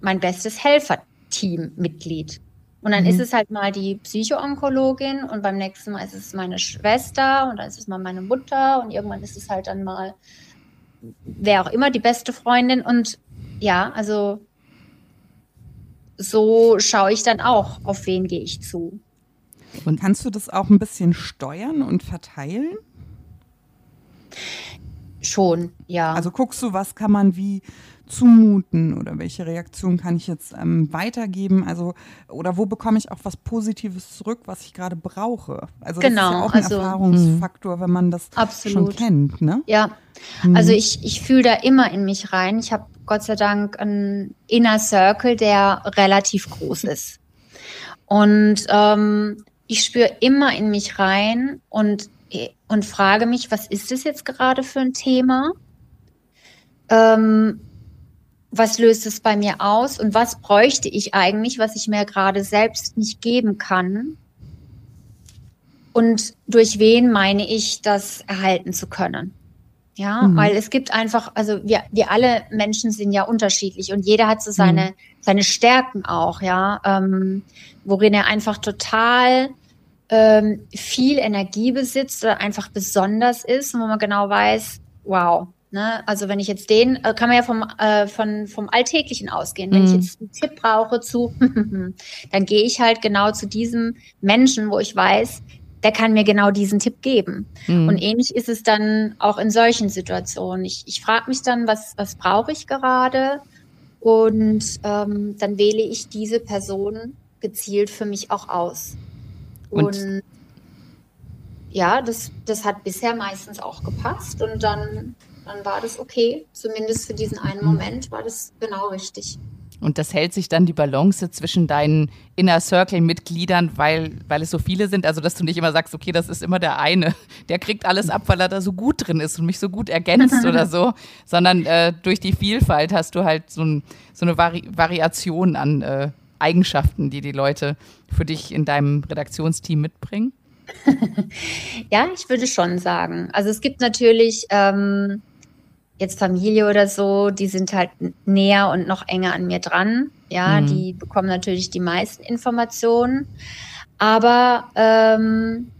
mein bestes Helferteam-Mitglied? Und dann mhm. ist es halt mal die Psychoonkologin und beim nächsten Mal ist es meine Schwester und dann ist es mal meine Mutter und irgendwann ist es halt dann mal wer auch immer die beste Freundin und ja, also so schaue ich dann auch, auf wen gehe ich zu. Und kannst du das auch ein bisschen steuern und verteilen? Schon, ja. Also guckst du, was kann man wie zumuten oder welche Reaktion kann ich jetzt ähm, weitergeben? Also, oder wo bekomme ich auch was Positives zurück, was ich gerade brauche? Also, genau, das ist ja auch ein also, Erfahrungsfaktor, wenn man das absolut. schon kennt. Ne? Ja, mhm. also ich, ich fühle da immer in mich rein. Ich habe Gott sei Dank einen Inner Circle, der relativ groß ist. Und ähm, ich spüre immer in mich rein und, und frage mich, was ist das jetzt gerade für ein Thema? Ähm, was löst es bei mir aus und was bräuchte ich eigentlich, was ich mir gerade selbst nicht geben kann? Und durch wen meine ich, das erhalten zu können? Ja, mhm. weil es gibt einfach, also wir, wir alle Menschen sind ja unterschiedlich und jeder hat so seine, mhm. seine Stärken auch, ja, ähm, worin er einfach total ähm, viel Energie besitzt oder einfach besonders ist und wo man genau weiß, wow, Ne? Also wenn ich jetzt den, äh, kann man ja vom, äh, von, vom Alltäglichen ausgehen. Wenn mm. ich mhm. jetzt einen Tipp brauche zu, <laughs> dann gehe ich halt genau zu diesem Menschen, wo ich weiß, der kann mir genau diesen Tipp geben. Mm. Und ähnlich ist es dann auch in solchen Situationen. Ich, ich frage mich dann, was, was brauche ich gerade? Und ähm, dann wähle ich diese Person gezielt für mich auch aus. Und, und ja, das, das hat bisher meistens auch gepasst. Und dann dann war das okay. Zumindest für diesen einen Moment war das genau richtig. Und das hält sich dann die Balance zwischen deinen Inner Circle-Mitgliedern, weil, weil es so viele sind, also dass du nicht immer sagst, okay, das ist immer der eine, der kriegt alles ab, weil er da so gut drin ist und mich so gut ergänzt <laughs> oder so, sondern äh, durch die Vielfalt hast du halt so, ein, so eine Vari Variation an äh, Eigenschaften, die die Leute für dich in deinem Redaktionsteam mitbringen. <laughs> ja, ich würde schon sagen. Also es gibt natürlich ähm, jetzt Familie oder so, die sind halt näher und noch enger an mir dran. Ja, mhm. die bekommen natürlich die meisten Informationen. Aber ähm,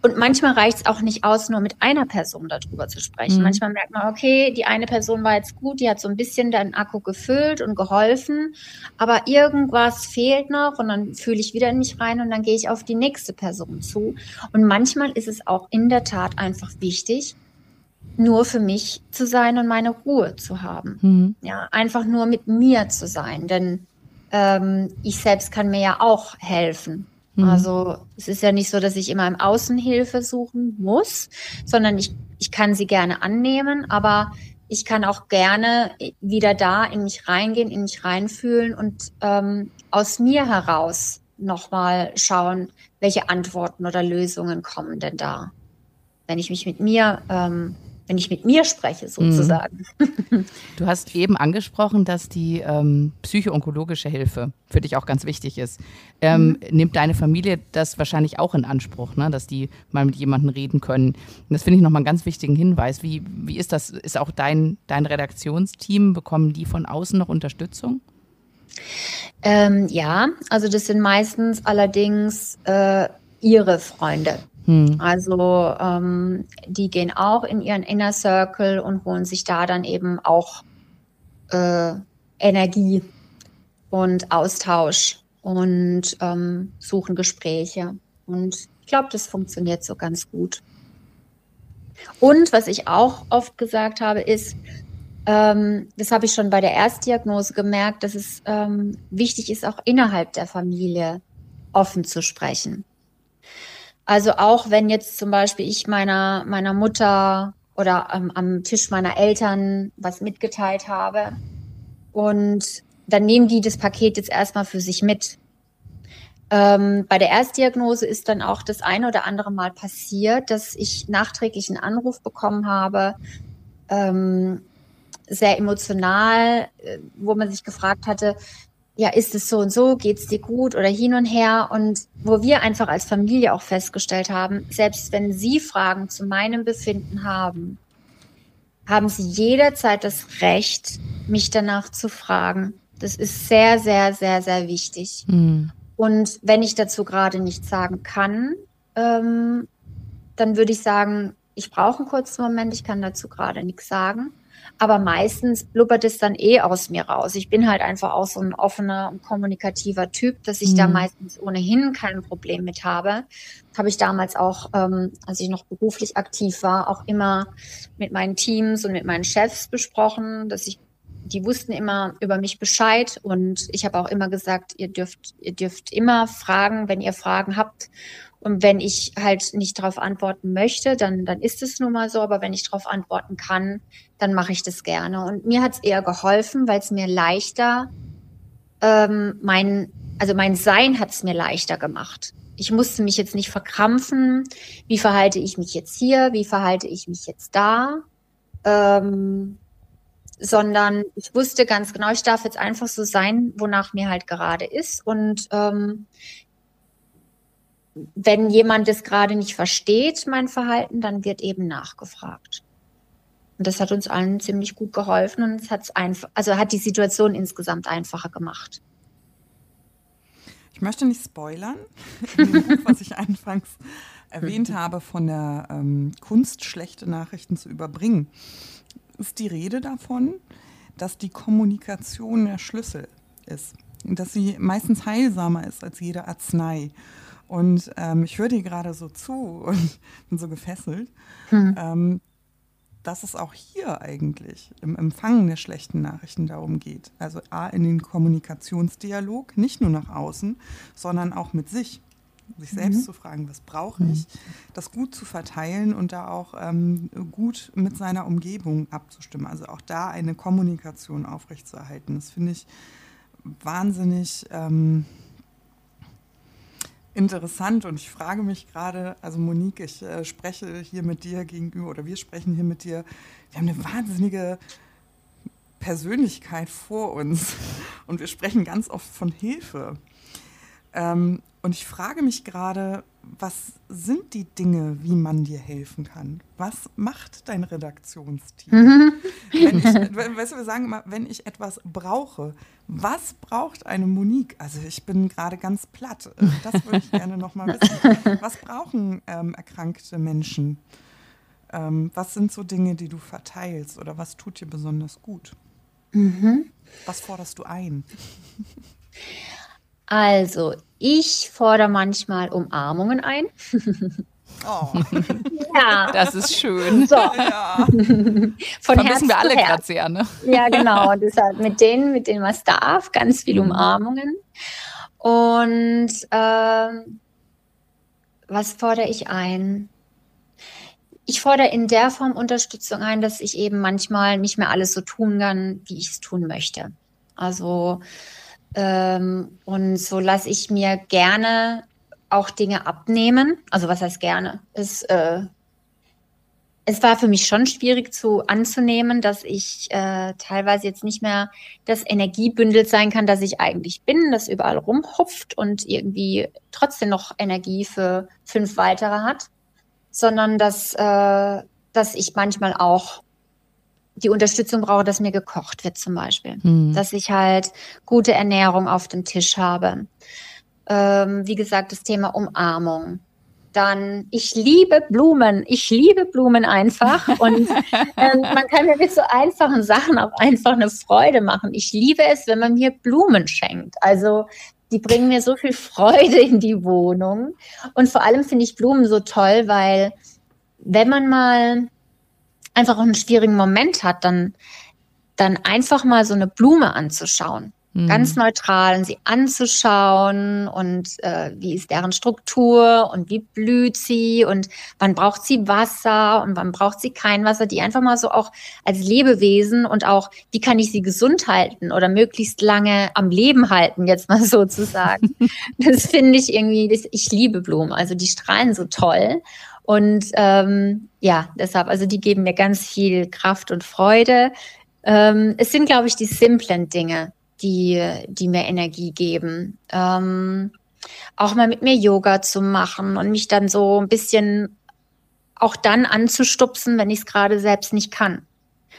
und manchmal reicht es auch nicht aus, nur mit einer Person darüber zu sprechen. Mhm. Manchmal merkt man, okay, die eine Person war jetzt gut, die hat so ein bisschen deinen Akku gefüllt und geholfen, aber irgendwas fehlt noch und dann fühle ich wieder in mich rein und dann gehe ich auf die nächste Person zu. Und manchmal ist es auch in der Tat einfach wichtig, nur für mich zu sein und meine Ruhe zu haben. Mhm. Ja, einfach nur mit mir zu sein, denn ähm, ich selbst kann mir ja auch helfen. Mhm. Also es ist ja nicht so, dass ich immer im Außen Hilfe suchen muss, sondern ich, ich kann sie gerne annehmen, aber ich kann auch gerne wieder da in mich reingehen, in mich reinfühlen und ähm, aus mir heraus nochmal schauen, welche Antworten oder Lösungen kommen denn da. Wenn ich mich mit mir ähm, wenn ich mit mir spreche, mhm. sozusagen. Du hast eben angesprochen, dass die ähm, psychoonkologische Hilfe für dich auch ganz wichtig ist. Ähm, mhm. Nimmt deine Familie das wahrscheinlich auch in Anspruch, ne? dass die mal mit jemandem reden können? Und das finde ich nochmal einen ganz wichtigen Hinweis. Wie, wie ist das? Ist auch dein, dein Redaktionsteam, bekommen die von außen noch Unterstützung? Ähm, ja, also das sind meistens allerdings äh, ihre Freunde. Hm. Also ähm, die gehen auch in ihren Inner Circle und holen sich da dann eben auch äh, Energie und Austausch und ähm, suchen Gespräche. Und ich glaube, das funktioniert so ganz gut. Und was ich auch oft gesagt habe, ist, ähm, das habe ich schon bei der Erstdiagnose gemerkt, dass es ähm, wichtig ist, auch innerhalb der Familie offen zu sprechen. Also auch wenn jetzt zum Beispiel ich meiner, meiner Mutter oder ähm, am Tisch meiner Eltern was mitgeteilt habe und dann nehmen die das Paket jetzt erstmal für sich mit. Ähm, bei der Erstdiagnose ist dann auch das eine oder andere Mal passiert, dass ich nachträglich einen Anruf bekommen habe, ähm, sehr emotional, äh, wo man sich gefragt hatte, ja, ist es so und so, geht's dir gut oder hin und her und wo wir einfach als Familie auch festgestellt haben, selbst wenn Sie Fragen zu meinem Befinden haben, haben Sie jederzeit das Recht, mich danach zu fragen. Das ist sehr, sehr, sehr, sehr wichtig. Mhm. Und wenn ich dazu gerade nichts sagen kann, ähm, dann würde ich sagen, ich brauche einen kurzen Moment, ich kann dazu gerade nichts sagen. Aber meistens blubbert es dann eh aus mir raus. Ich bin halt einfach auch so ein offener und kommunikativer Typ, dass ich mhm. da meistens ohnehin kein Problem mit habe. Habe ich damals auch, ähm, als ich noch beruflich aktiv war, auch immer mit meinen Teams und mit meinen Chefs besprochen, dass ich die wussten immer über mich Bescheid und ich habe auch immer gesagt, ihr dürft, ihr dürft immer fragen, wenn ihr Fragen habt. Und wenn ich halt nicht darauf antworten möchte, dann, dann ist es nun mal so. Aber wenn ich darauf antworten kann, dann mache ich das gerne. Und mir hat es eher geholfen, weil es mir leichter, ähm, mein, also mein Sein hat es mir leichter gemacht. Ich musste mich jetzt nicht verkrampfen. Wie verhalte ich mich jetzt hier? Wie verhalte ich mich jetzt da? Ähm, sondern ich wusste ganz genau, ich darf jetzt einfach so sein, wonach mir halt gerade ist. Und ähm, wenn jemand es gerade nicht versteht, mein Verhalten, dann wird eben nachgefragt. Und das hat uns allen ziemlich gut geholfen und es hat einfach, also hat die Situation insgesamt einfacher gemacht. Ich möchte nicht spoilern, <laughs> Buch, was ich anfangs erwähnt <laughs> habe, von der ähm, Kunst, schlechte Nachrichten zu überbringen. Ist die Rede davon, dass die Kommunikation der Schlüssel ist. Und dass sie meistens heilsamer ist als jede Arznei. Und ähm, ich höre dir gerade so zu und <laughs> bin so gefesselt, hm. ähm, dass es auch hier eigentlich im Empfangen der schlechten Nachrichten darum geht. Also A, in den Kommunikationsdialog, nicht nur nach außen, sondern auch mit sich. Sich selbst mhm. zu fragen, was brauche ich, mhm. das gut zu verteilen und da auch ähm, gut mit seiner Umgebung abzustimmen. Also auch da eine Kommunikation aufrechtzuerhalten. Das finde ich wahnsinnig ähm, interessant und ich frage mich gerade, also Monique, ich äh, spreche hier mit dir gegenüber oder wir sprechen hier mit dir, wir haben eine wahnsinnige Persönlichkeit vor uns <laughs> und wir sprechen ganz oft von Hilfe. Ähm, und ich frage mich gerade, was sind die Dinge, wie man dir helfen kann? Was macht dein Redaktionsteam? Mhm. Wenn ich, weißt du, wir sagen immer, wenn ich etwas brauche, was braucht eine Monique? Also ich bin gerade ganz platt. Das würde ich gerne nochmal wissen. Was brauchen ähm, erkrankte Menschen? Ähm, was sind so Dinge, die du verteilst oder was tut dir besonders gut? Mhm. Was forderst du ein? <laughs> Also, ich fordere manchmal Umarmungen ein. Oh. <laughs> Ja. Das ist schön. So. Ja. Von Vermissen wir alle gerade sehr, ne? Ja, genau. Deshalb mit denen, mit denen was darf, ganz viele mhm. Umarmungen. Und ähm, was fordere ich ein? Ich fordere in der Form Unterstützung ein, dass ich eben manchmal nicht mehr alles so tun kann, wie ich es tun möchte. Also ähm, und so lasse ich mir gerne auch Dinge abnehmen. Also was heißt gerne? Es, äh, es war für mich schon schwierig zu anzunehmen, dass ich äh, teilweise jetzt nicht mehr das Energiebündel sein kann, das ich eigentlich bin, das überall rumhupft und irgendwie trotzdem noch Energie für fünf weitere hat, sondern dass, äh, dass ich manchmal auch die Unterstützung brauche, dass mir gekocht wird zum Beispiel. Mhm. Dass ich halt gute Ernährung auf dem Tisch habe. Ähm, wie gesagt, das Thema Umarmung. Dann, ich liebe Blumen. Ich liebe Blumen einfach. Und <laughs> ähm, man kann mir mit so einfachen Sachen auch einfach eine Freude machen. Ich liebe es, wenn man mir Blumen schenkt. Also die bringen mir so viel Freude in die Wohnung. Und vor allem finde ich Blumen so toll, weil wenn man mal einfach einen schwierigen Moment hat, dann, dann einfach mal so eine Blume anzuschauen. Mhm. Ganz neutral und sie anzuschauen und äh, wie ist deren Struktur und wie blüht sie und wann braucht sie Wasser und wann braucht sie kein Wasser, die einfach mal so auch als Lebewesen und auch, wie kann ich sie gesund halten oder möglichst lange am Leben halten, jetzt mal sozusagen. <laughs> das finde ich irgendwie, das, ich liebe Blumen, also die strahlen so toll und ähm, ja, deshalb, also die geben mir ganz viel Kraft und Freude. Ähm, es sind, glaube ich, die simplen Dinge, die, die mir Energie geben. Ähm, auch mal mit mir Yoga zu machen und mich dann so ein bisschen auch dann anzustupsen, wenn ich es gerade selbst nicht kann.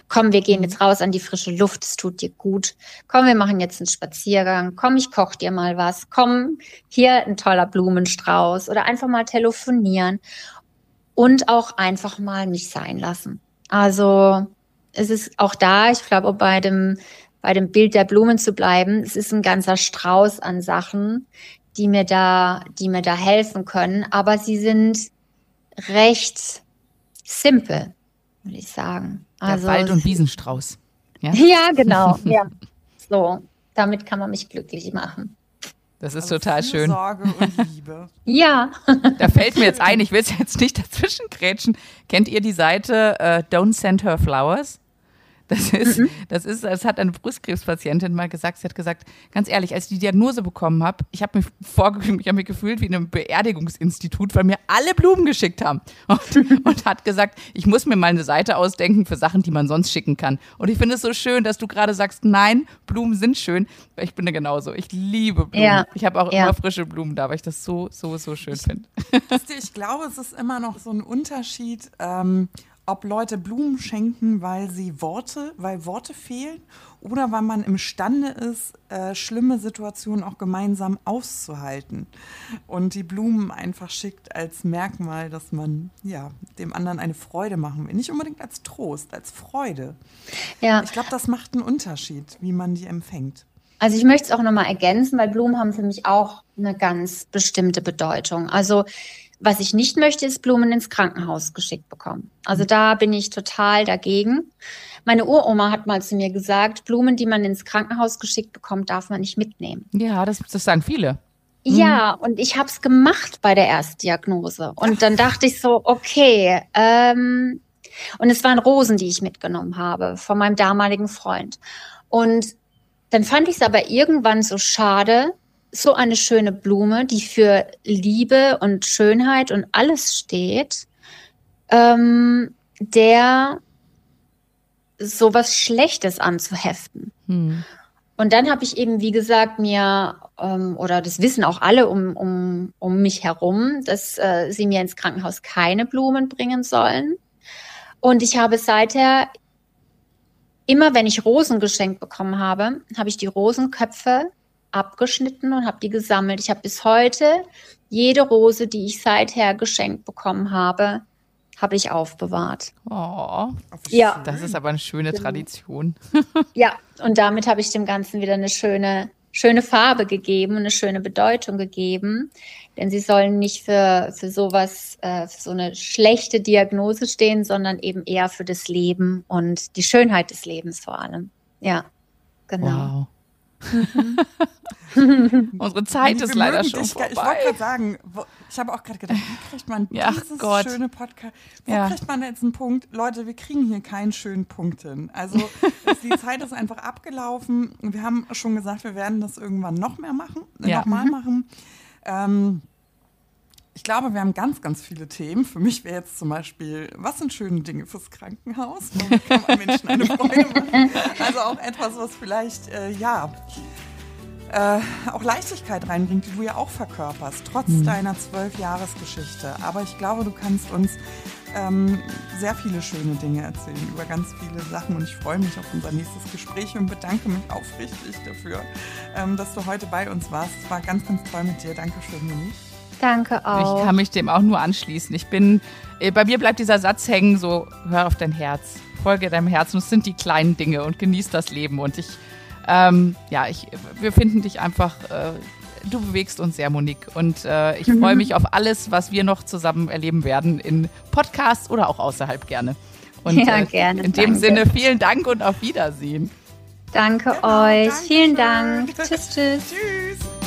Komm, wir gehen jetzt raus an die frische Luft, es tut dir gut. Komm, wir machen jetzt einen Spaziergang. Komm, ich koch dir mal was. Komm, hier ein toller Blumenstrauß oder einfach mal telefonieren und auch einfach mal nicht sein lassen. Also es ist auch da, ich glaube, bei dem, bei dem Bild der Blumen zu bleiben, es ist ein ganzer Strauß an Sachen, die mir da, die mir da helfen können, aber sie sind recht simpel, würde ich sagen. Also, Der Wald- und Wiesenstrauß. Ja, <laughs> ja genau. ja. So, damit kann man mich glücklich machen. Das ist also total schön. Sorge und Liebe. <laughs> ja. Da fällt mir jetzt ein, ich will es jetzt nicht <laughs> dazwischen grätschen. Kennt ihr die Seite äh, Don't Send Her Flowers? Das ist, mhm. das ist, das hat eine Brustkrebspatientin mal gesagt. Sie hat gesagt, ganz ehrlich, als ich die Diagnose bekommen habe, ich habe mich vorgefühlt, ich habe mich gefühlt wie in einem Beerdigungsinstitut, weil mir alle Blumen geschickt haben. Und, <laughs> und, hat gesagt, ich muss mir mal eine Seite ausdenken für Sachen, die man sonst schicken kann. Und ich finde es so schön, dass du gerade sagst, nein, Blumen sind schön. Ich bin da genauso. Ich liebe Blumen. Ja. Ich habe auch ja. immer frische Blumen da, weil ich das so, so, so schön finde. <laughs> Ich glaube, es ist immer noch so ein Unterschied. Ähm, ob Leute Blumen schenken, weil sie Worte, weil Worte fehlen oder weil man imstande ist, äh, schlimme Situationen auch gemeinsam auszuhalten und die Blumen einfach schickt als Merkmal, dass man ja dem anderen eine Freude machen will, nicht unbedingt als Trost, als Freude. Ja. Ich glaube, das macht einen Unterschied, wie man die empfängt. Also ich möchte es auch nochmal ergänzen, weil Blumen haben für mich auch eine ganz bestimmte Bedeutung. Also was ich nicht möchte, ist Blumen ins Krankenhaus geschickt bekommen. Also da bin ich total dagegen. Meine Uroma hat mal zu mir gesagt, Blumen, die man ins Krankenhaus geschickt bekommt, darf man nicht mitnehmen. Ja, das, das sagen viele. Ja, mhm. und ich habe es gemacht bei der Erstdiagnose. Und dann dachte ich so, okay, ähm, und es waren Rosen, die ich mitgenommen habe von meinem damaligen Freund. Und dann fand ich es aber irgendwann so schade, so eine schöne Blume, die für Liebe und Schönheit und alles steht, ähm, der so was Schlechtes anzuheften. Hm. Und dann habe ich eben, wie gesagt, mir ähm, oder das wissen auch alle um, um, um mich herum, dass äh, sie mir ins Krankenhaus keine Blumen bringen sollen. Und ich habe seither immer, wenn ich Rosen geschenkt bekommen habe, habe ich die Rosenköpfe abgeschnitten und habe die gesammelt. Ich habe bis heute jede Rose, die ich seither geschenkt bekommen habe, habe ich aufbewahrt. Oh, ja. Das ist aber eine schöne genau. Tradition. <laughs> ja, und damit habe ich dem Ganzen wieder eine schöne, schöne Farbe gegeben, eine schöne Bedeutung gegeben. Denn sie sollen nicht für, für sowas, äh, für so eine schlechte Diagnose stehen, sondern eben eher für das Leben und die Schönheit des Lebens vor allem. Ja, genau. Wow. <laughs> Unsere Zeit ist leider schon dich, vorbei. Ich wollte gerade sagen, wo, ich habe auch gerade gedacht, wie kriegt man ja, dieses Gott. schöne Podcast? Wo ja. kriegt man jetzt einen Punkt? Leute, wir kriegen hier keinen schönen Punkt hin. Also <laughs> die Zeit ist einfach abgelaufen. Wir haben schon gesagt, wir werden das irgendwann noch mehr machen, ja. nochmal mhm. machen. Ähm, ich glaube, wir haben ganz, ganz viele Themen. Für mich wäre jetzt zum Beispiel, was sind schöne Dinge fürs Krankenhaus? Kann man Menschen eine <laughs> Freude machen? Also auch etwas, was vielleicht, äh, ja, äh, auch Leichtigkeit reinbringt, die du ja auch verkörperst, trotz mhm. deiner zwölf Jahresgeschichte. Aber ich glaube, du kannst uns ähm, sehr viele schöne Dinge erzählen über ganz viele Sachen und ich freue mich auf unser nächstes Gespräch und bedanke mich aufrichtig dafür, ähm, dass du heute bei uns warst. Es war ganz, ganz toll mit dir. Dankeschön, Monique. Danke auch. Ich kann mich dem auch nur anschließen. Ich bin, äh, bei mir bleibt dieser Satz hängen, so, hör auf dein Herz, folge deinem Herzen. Es sind die kleinen Dinge und genieß das Leben. Und ich, ähm, ja, ich, wir finden dich einfach, äh, du bewegst uns sehr, Monique. Und äh, ich freue mich auf alles, was wir noch zusammen erleben werden, in Podcasts oder auch außerhalb gerne. Und ja, äh, gerne. in dem danke. Sinne, vielen Dank und auf Wiedersehen. Danke genau, euch. Vielen Dank. tschüss, tschüss. Tschüss.